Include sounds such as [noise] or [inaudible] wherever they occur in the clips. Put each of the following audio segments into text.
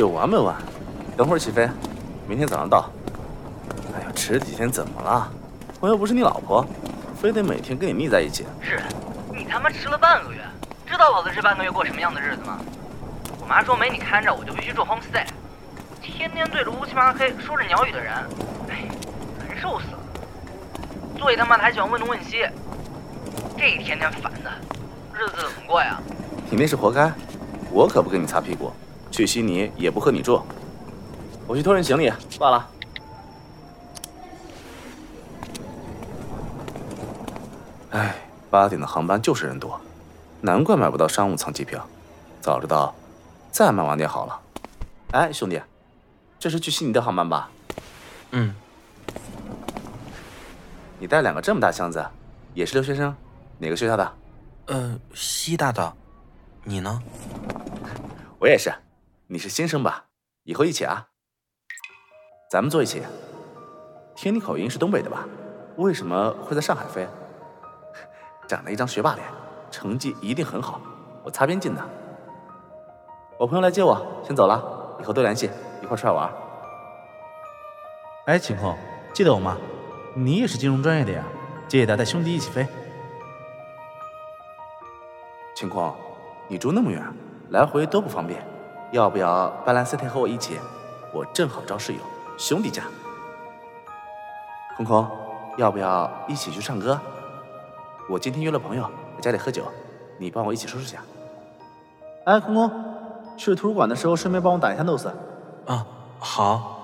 有完没完？等会儿起飞，明天早上到。哎呀，迟几天怎么了？我又不是你老婆，非得每天跟你腻在一起。是，你他妈迟了半个月，知道老子这半个月过什么样的日子吗？我妈说没你看着，我就必须住 homestay，天天对着乌漆麻黑说着鸟语的人，哎，难受死了。最他妈的还喜欢问东问西，这一天天烦的，日子怎么过呀？你那是活该，我可不跟你擦屁股，去悉尼也不和你住。我去托人行李，挂了。哎，八点的航班就是人多，难怪买不到商务舱机票。早知道，再买晚点好了。哎，兄弟，这是去悉尼的航班吧？嗯。你带两个这么大箱子，也是留学生？哪个学校的？呃，西大的。你呢？我也是。你是新生吧？以后一起啊。咱们坐一起。听你口音是东北的吧？为什么会在上海飞？长了一张学霸脸，成绩一定很好。我擦边进的。我朋友来接我，先走了。以后多联系，一块出来玩。哎，晴空，记得我吗？你也是金融专业的呀，借得带兄弟一起飞。晴空，你住那么远，来回都不方便，要不要搬来 City 和我一起？我正好招室友，兄弟价。空空，要不要一起去唱歌？我今天约了朋友在家里喝酒，你帮我一起收拾下。哎，空空，去图书馆的时候顺便帮我打一下 notes。啊，好。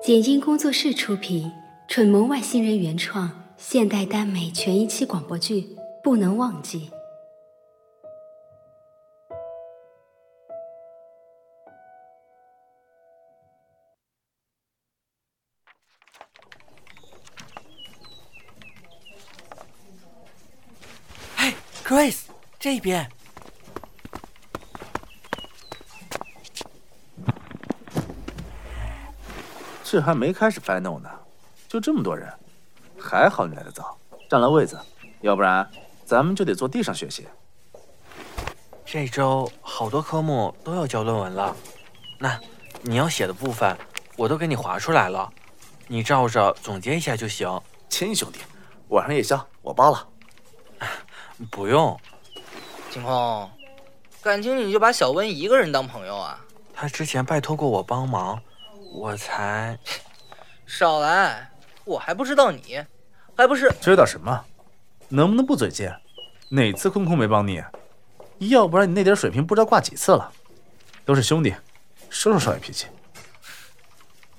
简音工作室出品，蠢萌外星人原创现代耽美全一期广播剧《不能忘记》。哎，Grace，这边。这还没开始 final 呢，就这么多人，还好你来得早，占了位子，要不然咱们就得坐地上学习。这周好多科目都要交论文了，那你要写的部分我都给你划出来了，你照着总结一下就行。亲兄弟，晚上夜宵我包了。[laughs] 不用，晴空，感情你就把小温一个人当朋友啊？他之前拜托过我帮忙。我才 [laughs] 少来，我还不知道你，还不是知道什么？能不能不嘴贱？哪次空空没帮你？要不然你那点水平不知道挂几次了。都是兄弟，收收少爷脾气。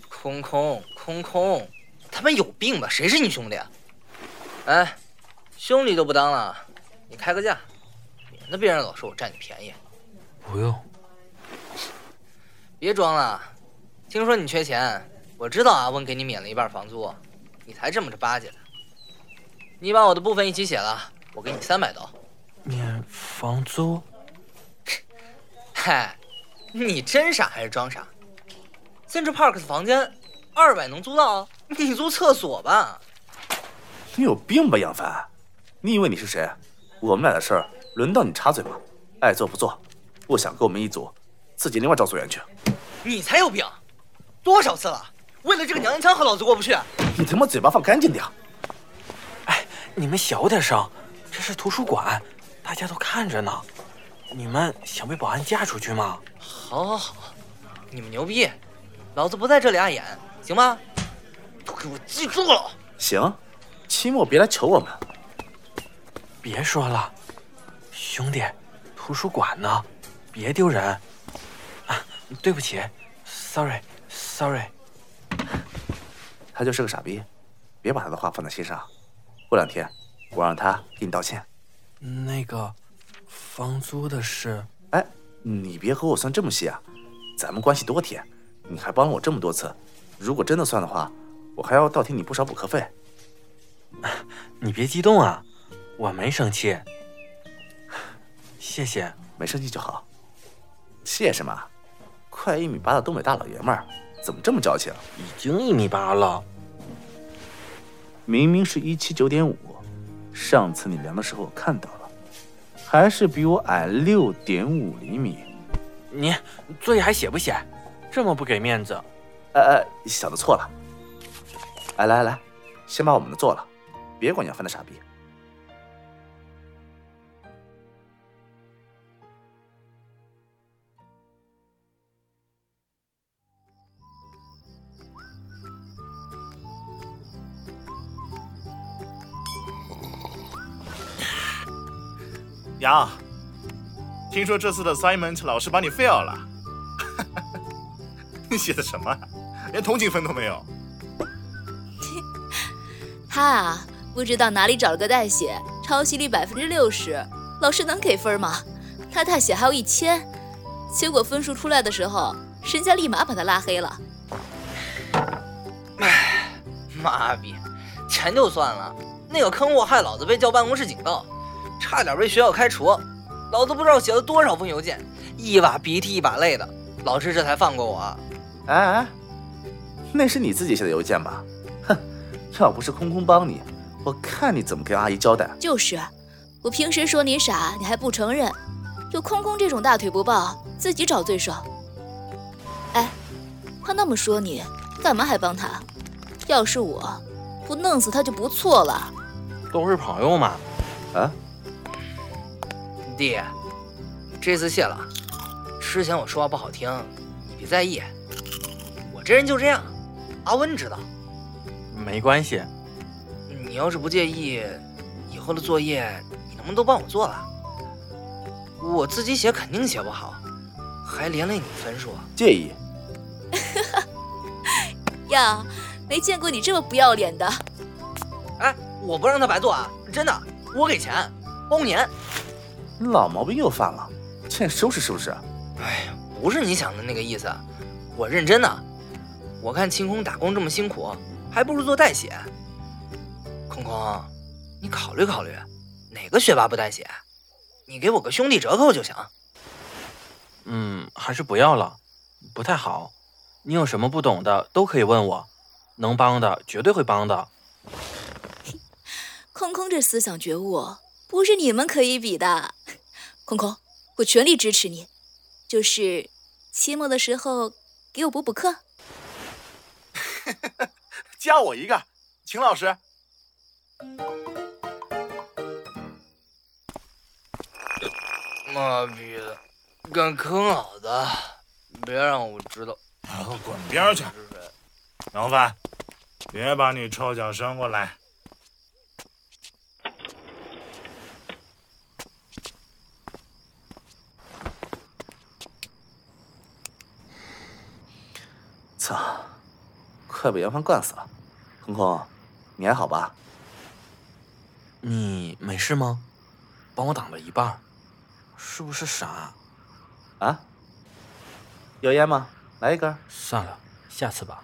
空空空空，他们有病吧？谁是你兄弟？哎，兄弟都不当了，你开个价，免得别人老说我占你便宜。不用，别装了。听说你缺钱，我知道阿温给你免了一半房租，你才这么着巴结的。你把我的部分一起写了，我给你三百刀。免房租？[laughs] 嗨，你真傻还是装傻？Central Park 的房间二百能租到，你租厕所吧？你有病吧，杨帆？你以为你是谁？我们俩的事儿轮到你插嘴吗？爱做不做，不想跟我们一组，自己另外找组员去。你才有病！多少次了？为了这个娘娘腔和老子过不去？你他妈嘴巴放干净点！哎，你们小点声，这是图书馆，大家都看着呢。你们想被保安架出去吗？好，好，好，你们牛逼，老子不在这里碍眼，行吗？都给我记住了。行，期末别来求我们。别说了，兄弟，图书馆呢，别丢人。啊，对不起，sorry。Sorry，他就是个傻逼，别把他的话放在心上。过两天我让他给你道歉。那个房租的事，哎，你别和我算这么细啊，咱们关系多铁，你还帮了我这么多次，如果真的算的话，我还要倒贴你不少补课费。你别激动啊，我没生气。谢谢，没生气就好。谢什么？快一米八的东北大老爷们儿。怎么这么矫情？已经一米八了，明明是一七九点五，上次你量的时候我看到了。还是比我矮六点五厘米。你作业还写不写？这么不给面子？哎哎，小子错了。哎，来来来，先把我们的做了，别管杨帆的傻逼。杨，听说这次的 assignment 老师把你 fail 了，[laughs] 你写的什么？连同情分都没有。[laughs] 他啊，不知道哪里找了个代写，抄袭率百分之六十，老师能给分吗？他代写还有一千，结果分数出来的时候，人家立马把他拉黑了。唉，妈逼，钱就算了，那个坑货害老子被叫办公室警告。差点被学校开除，老子不知道写了多少封邮件，一把鼻涕一把泪的，老师这才放过我。哎哎，那是你自己写的邮件吧？哼，要不是空空帮你，我看你怎么跟阿姨交代。就是，我平时说你傻，你还不承认，有空空这种大腿不抱，自己找罪受。哎，他那么说你，干嘛还帮他？要是我，不弄死他就不错了。都是朋友嘛。啊？弟，这次谢了。之前我说话不好听，你别在意。我这人就这样，阿温知道。没关系。你要是不介意，以后的作业你能不能都帮我做了？我自己写肯定写不好，还连累你分数。介意？[laughs] 呀，没见过你这么不要脸的。哎，我不让他白做啊，真的，我给钱，包年。你老毛病又犯了，欠收拾是不是？哎呀，不是你想的那个意思，我认真的。我看清空打工这么辛苦，还不如做代写。空空，你考虑考虑，哪个学霸不代写？你给我个兄弟折扣就行。嗯，还是不要了，不太好。你有什么不懂的都可以问我，能帮的绝对会帮的。[laughs] 空空这思想觉悟，不是你们可以比的。[laughs] 空空，我全力支持你，就是期末的时候给我补补课。[laughs] 加我一个，秦老师。妈逼的，敢坑老子，别让我知道！然后滚边去！杨帆，别把你臭脚伸过来。快被杨帆灌死了，空空，你还好吧？你没事吗？帮我挡了一半，是不是傻？啊？有烟吗？来一根。算了，下次吧。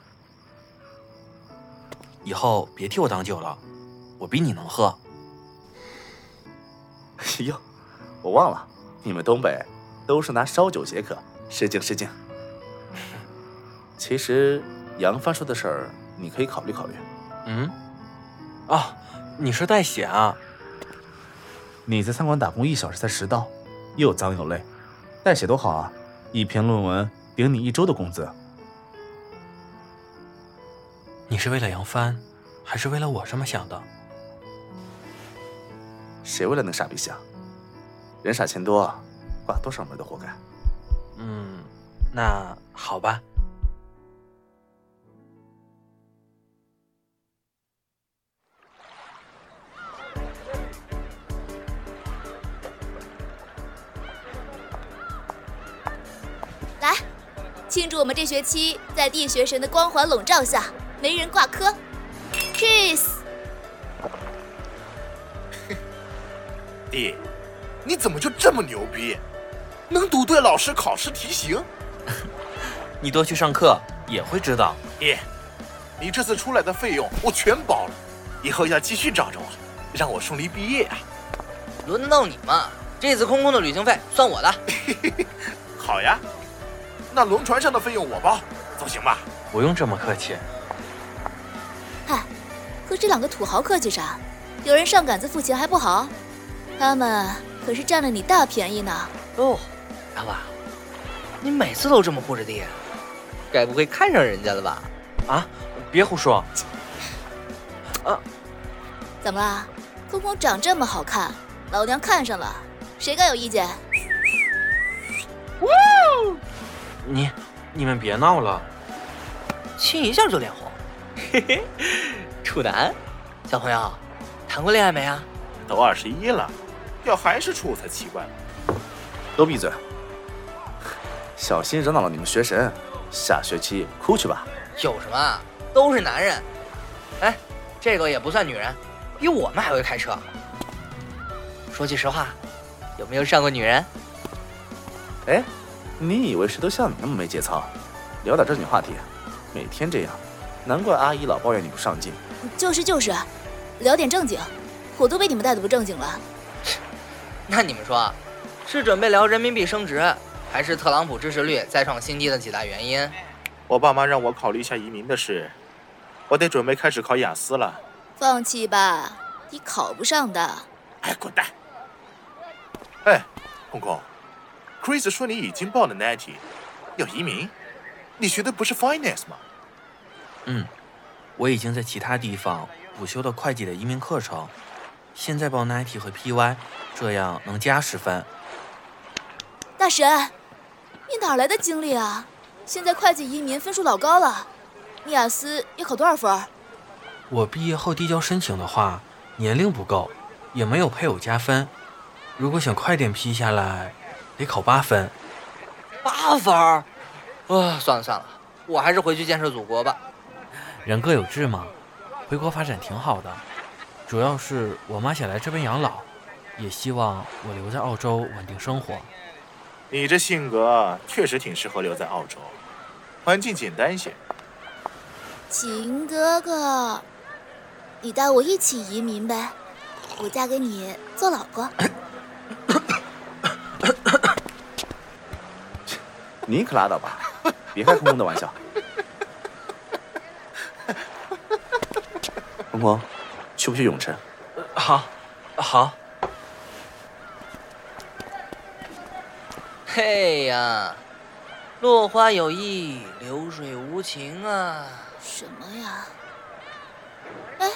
以后别替我挡酒了，我比你能喝。哎呦，我忘了，你们东北都是拿烧酒解渴，失敬失敬。[laughs] 其实。杨帆说的事儿，你可以考虑考虑。嗯，啊，你是代写啊？你在餐馆打工一小时才十刀，又脏又累，代写多好啊！一篇论文顶你一周的工资。你是为了杨帆，还是为了我这么想的？谁为了那傻逼想？人傻钱多，挂多少门都活该。嗯，那好吧。庆祝我们这学期在地学神的光环笼罩下，没人挂科。Cheers！弟，[laughs] 你怎么就这么牛逼，能读对老师考试题型？[laughs] 你多去上课也会知道。弟，你这次出来的费用我全包了，以后要继续找着我，让我顺利毕业啊！轮得到你吗？这次空空的旅行费算我的。[laughs] 好呀。那轮船上的费用我包，总行吧？不用这么客气。嗨，和这两个土豪客气啥？有人上杆子付钱还不好？他们可是占了你大便宜呢。哦，杨娃，你每次都这么护着弟，该不会看上人家了吧？啊，别胡说！啊怎么了？空空长这么好看，老娘看上了，谁敢有意见？你你们别闹了，亲一下就脸红，嘿嘿，处男，小朋友，谈过恋爱没啊？都二十一了，要还是处才奇怪呢。都闭嘴！小心惹恼了你们学神，下学期哭去吧。有什么啊？都是男人。哎，这个也不算女人，比我们还会开车。说句实话，有没有上过女人？哎，你以为谁都像你那么没节操？聊点正经话题。每天这样，难怪阿姨老抱怨你不上进。就是就是，聊点正经，我都被你们带的不正经了。[laughs] 那你们说，是准备聊人民币升值，还是特朗普支持率再创新低的几大原因？我爸妈让我考虑一下移民的事，我得准备开始考雅思了。放弃吧，你考不上的。哎，滚蛋！哎，空空，Chris 说你已经报了 Natty，要移民？你学的不是 Finance 吗？嗯，我已经在其他地方补修了会计的移民课程，现在报 NIT 和 PY，这样能加十分。大神，你哪来的精力啊？现在会计移民分数老高了，你雅思要考多少分？我毕业后递交申请的话，年龄不够，也没有配偶加分。如果想快点批下来，得考八分。八分儿？啊，算了算了，我还是回去建设祖国吧。人各有志嘛，回国发展挺好的。主要是我妈想来这边养老，也希望我留在澳洲稳定生活。你这性格确实挺适合留在澳洲，环境简单些。秦哥哥，你带我一起移民呗，我嫁给你做老婆。[laughs] 你可拉倒吧，[laughs] 别开空空的玩笑。空空，去不去永城？好，好。嘿呀，落花有意，流水无情啊！什么呀？哎，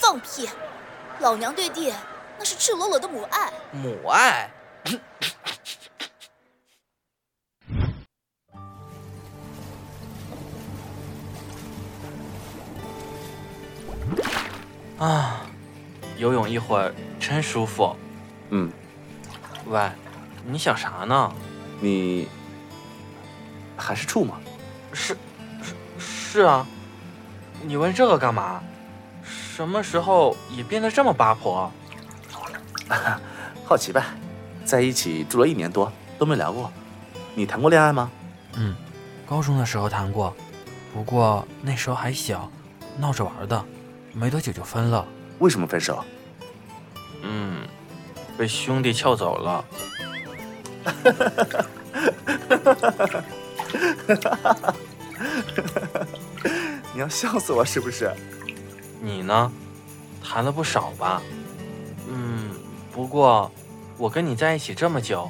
放屁！老娘对弟那是赤裸裸的母爱。母爱？啊，游泳一会儿真舒服。嗯，喂，你想啥呢？你还是处吗？是，是是啊。你问这个干嘛？什么时候也变得这么八婆？[laughs] 好奇呗。在一起住了一年多，都没聊过。你谈过恋爱吗？嗯，高中的时候谈过，不过那时候还小，闹着玩的，没多久就分了。为什么分手？嗯，被兄弟撬走了。[laughs] 你要笑死我是不是？你呢？谈了不少吧？嗯，不过我跟你在一起这么久，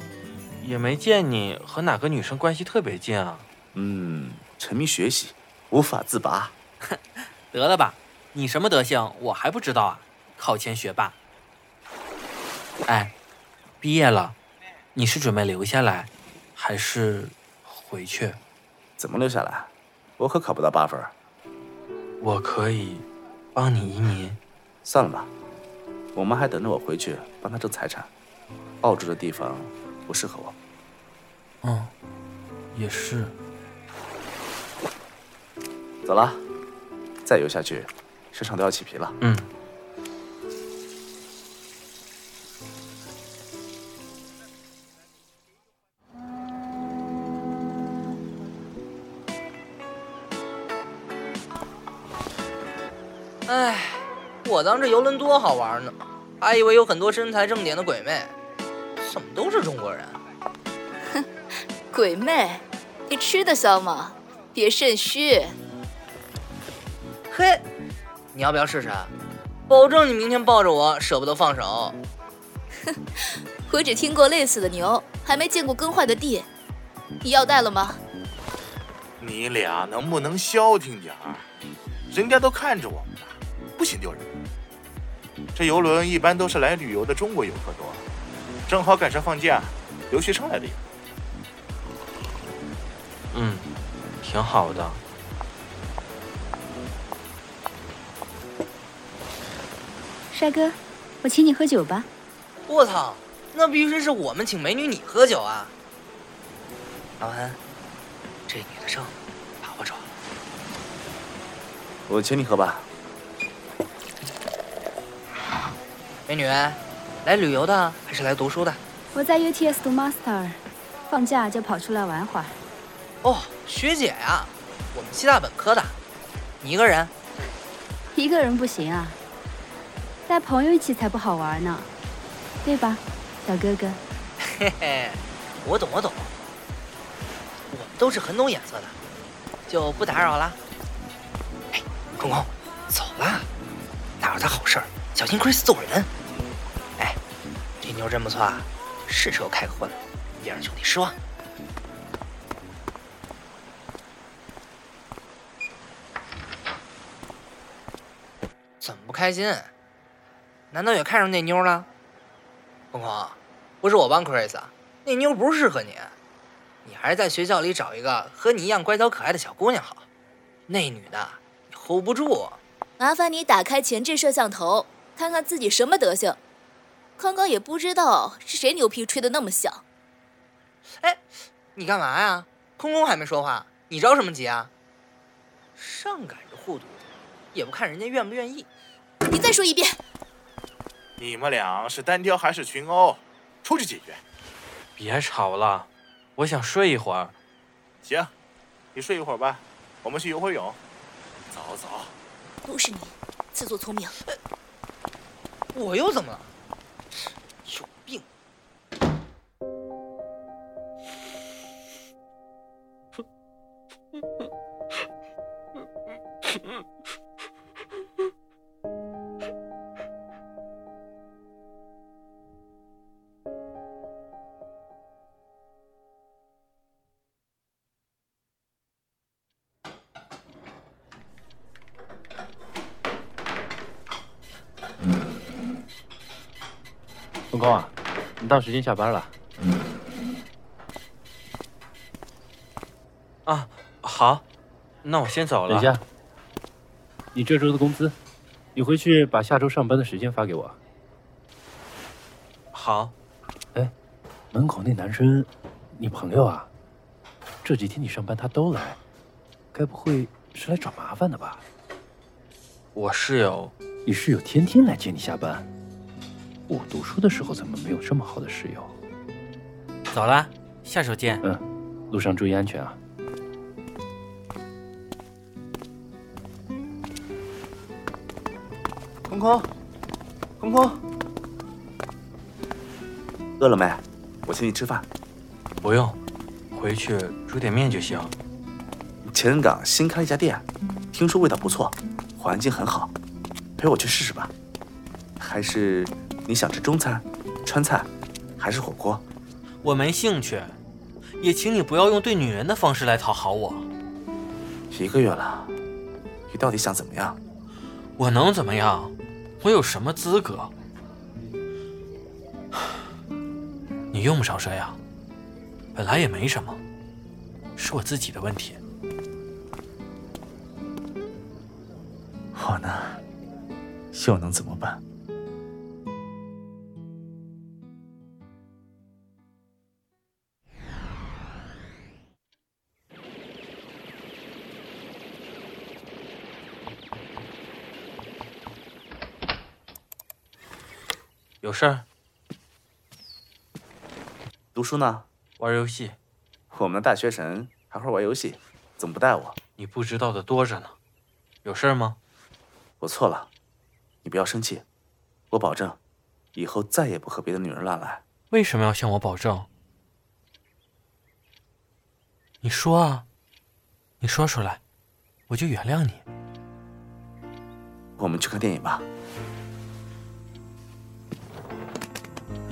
也没见你和哪个女生关系特别近啊。嗯，沉迷学习，无法自拔。[laughs] 得了吧，你什么德行我还不知道啊？考前学霸。哎，毕业了，你是准备留下来，还是回去？怎么留下来？我可考不到八分。我可以帮你移民。算了吧，我妈还等着我回去帮她挣财产。澳洲的地方不适合我。嗯，也是。走了，再游下去，身上都要起皮了。嗯。哎，我当这游轮多好玩呢，还以为有很多身材正点的鬼妹，怎么都是中国人？哼，鬼妹，你吃得消吗？别肾虚。嘿，你要不要试试？保证你明天抱着我舍不得放手。哼，我只听过累死的牛，还没见过耕坏的地。你要带了吗？你俩能不能消停点儿？人家都看着我们呢，不嫌丢人。这游轮一般都是来旅游的中国游客多，正好赶上放假，留学生来的。嗯，挺好的。帅哥，我请你喝酒吧。我操，那必须是我们请美女你喝酒啊！老韩，这女的证把握住。我请你喝吧。美女，来旅游的还是来读书的？我在 UTS 读 Master，放假就跑出来玩会儿。哦，学姐呀，我们西大本科的。你一个人？一个人不行啊，带朋友一起才不好玩呢，对吧，小哥哥？嘿嘿，我懂我懂。我们都是很懂眼色的，就不打扰了。哎，空空，走啦，打扰他好事儿，小心 Chris 揍人。哎，这妞真不错啊，是时候开个荤了，别让兄弟失望。怎么不开心？难道也看上那妞了？空空，不是我帮 Chris 啊，那妞不适合你，你还是在学校里找一个和你一样乖巧可爱的小姑娘好。那女的你 hold 不住。麻烦你打开前置摄像头，看看自己什么德行。刚刚也不知道是谁牛皮吹得那么响。哎，你干嘛呀？空空还没说话，你着什么急啊？上赶着护犊子，也不看人家愿不愿意。你再说一遍。你们俩是单挑还是群殴？出去解决。别吵了，我想睡一会儿。行，你睡一会儿吧，我们去游会泳。走走。都是你，自作聪明。我又怎么了？你到时间下班了。啊，好，那我先走了。等一下，你这周的工资，你回去把下周上班的时间发给我。好。哎，门口那男生，你朋友啊？这几天你上班他都来，该不会是来找麻烦的吧？我室友，你室友天天来接你下班。我读书的时候怎么没有这么好的室友？走了，下手见。嗯，路上注意安全啊。空空，空空，饿了没？我请你吃饭。不用，回去煮点面就行。前任港新开了一家店，听说味道不错，环境很好，陪我去试试吧。还是你想吃中餐、川菜，还是火锅？我没兴趣，也请你不要用对女人的方式来讨好我。一个月了，你到底想怎么样？我能怎么样？我有什么资格？你用不着这样，本来也没什么，是我自己的问题。我呢，又能怎么办？事儿？读书呢？玩游戏。我们的大学神还会玩游戏，怎么不带我？你不知道的多着呢。有事儿吗？我错了，你不要生气。我保证，以后再也不和别的女人乱来。为什么要向我保证？你说啊，你说出来，我就原谅你。我们去看电影吧。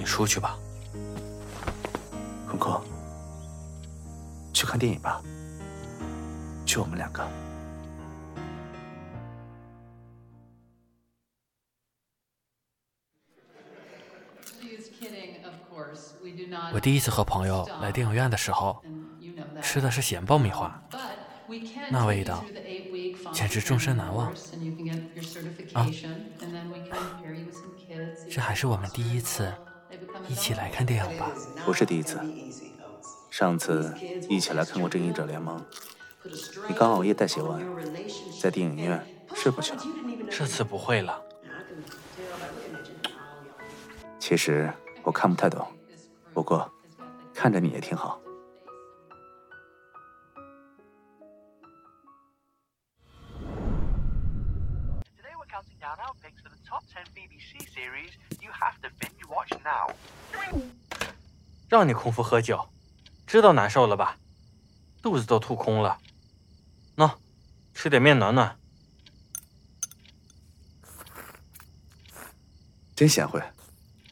你出去吧，空空，去看电影吧，就我们两个。我第一次和朋友来电影院的时候，吃的是咸爆米花，那味道简直终身难忘。啊，这还是我们第一次一起来看电影吧？不是第一次，上次一起来看过《正义者联盟》，你刚熬夜代写完，在电影院睡过去了。这次不会了。其实我看不太懂。不过，看着你也挺好。让你空腹喝酒，知道难受了吧？肚子都吐空了。喏，吃点面暖暖。真贤惠。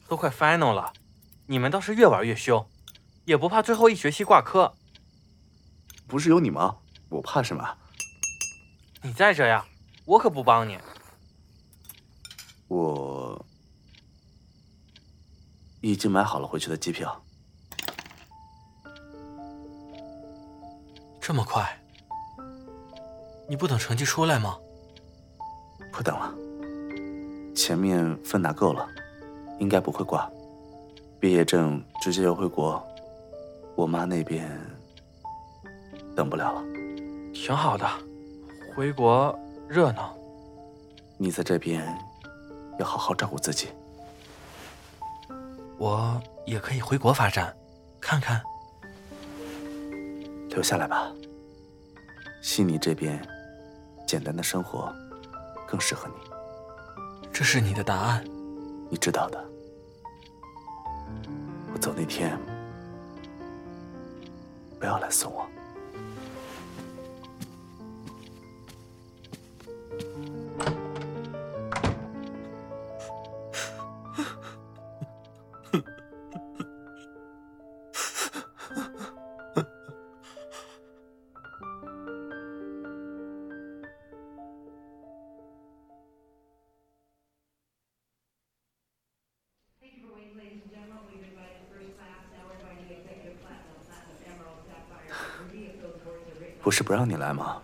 都快 final 了。你们倒是越玩越凶，也不怕最后一学期挂科。不是有你吗？我怕什么？你再这样，我可不帮你。我已经买好了回去的机票。这么快？你不等成绩出来吗？不等了，前面分拿够了，应该不会挂。毕业证直接邮回国，我妈那边等不了了。挺好的，回国热闹。你在这边要好好照顾自己。我也可以回国发展，看看。留下来吧，悉尼这边简单的生活更适合你。这是你的答案，你知道的。我走那天，不要来送我。不是不让你来吗？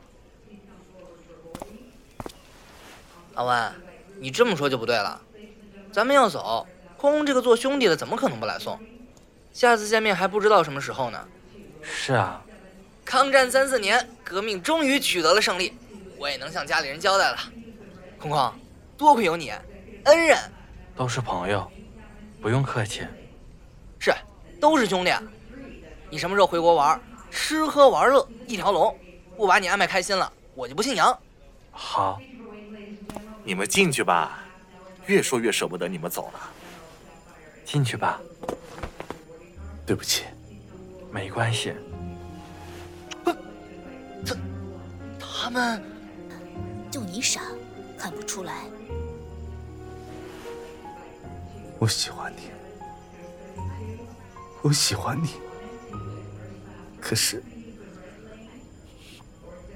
阿文，你这么说就不对了。咱们要走，空空这个做兄弟的怎么可能不来送？下次见面还不知道什么时候呢。是啊，抗战三四年，革命终于取得了胜利，我也能向家里人交代了。空空，多亏有你，恩人。都是朋友，不用客气。是，都是兄弟。你什么时候回国玩？吃喝玩乐一条龙，不把你安排开心了，我就不姓杨。好，你们进去吧。越说越舍不得你们走了。进去吧。对不起，没关系。他他们，就你傻，看不出来。我喜欢你，我喜欢你。可是，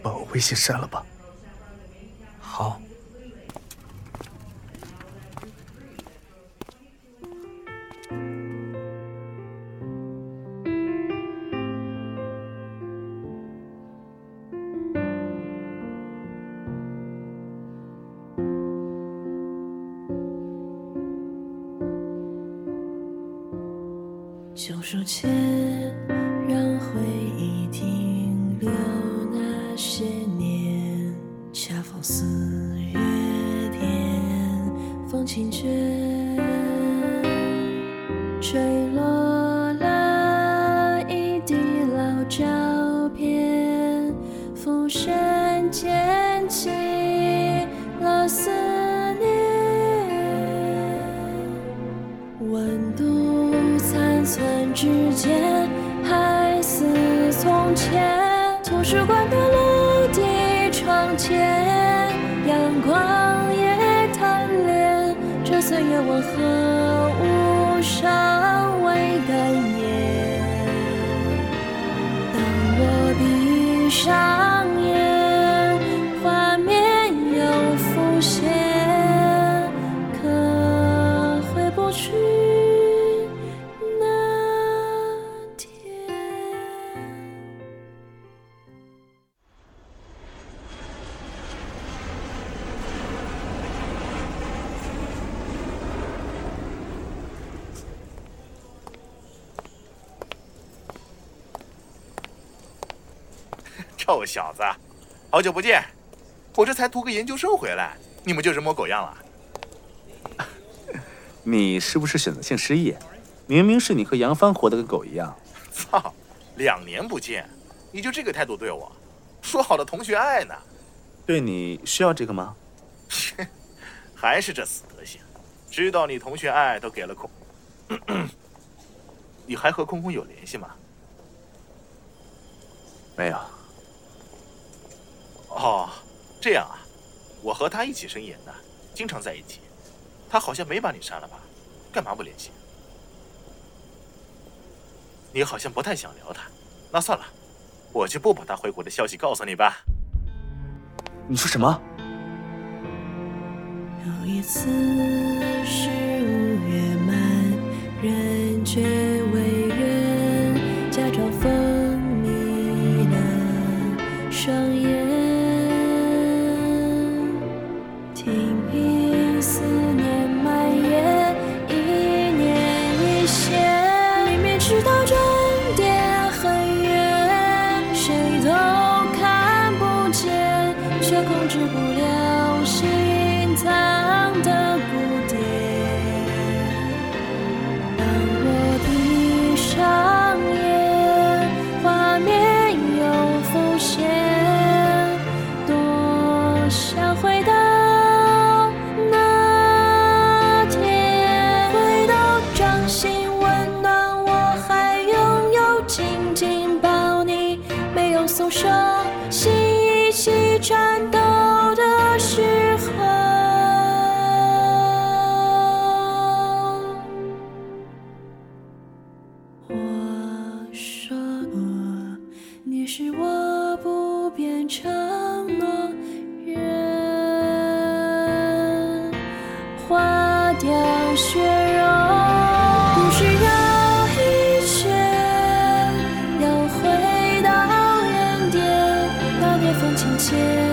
把我微信删了吧。好。旧书签。岁月我何物尚未敢言当落地上臭小子，好久不见！我这才读个研究生回来，你们就人模狗样了。[laughs] 你是不是选择性失忆？明明是你和杨帆活得跟狗一样。操，两年不见，你就这个态度对我？说好的同学爱呢？对你需要这个吗？[laughs] 还是这死德行！知道你同学爱都给了空，[clears throat] 你还和空空有联系吗？没有。哦，这样啊，我和他一起生研的，经常在一起。他好像没把你删了吧？干嘛不联系？你好像不太想聊他，那算了，我就不把他回国的消息告诉你吧。你说什么？有一次是五月满，人却血肉，不需要一切，要回到原点，那年风情切。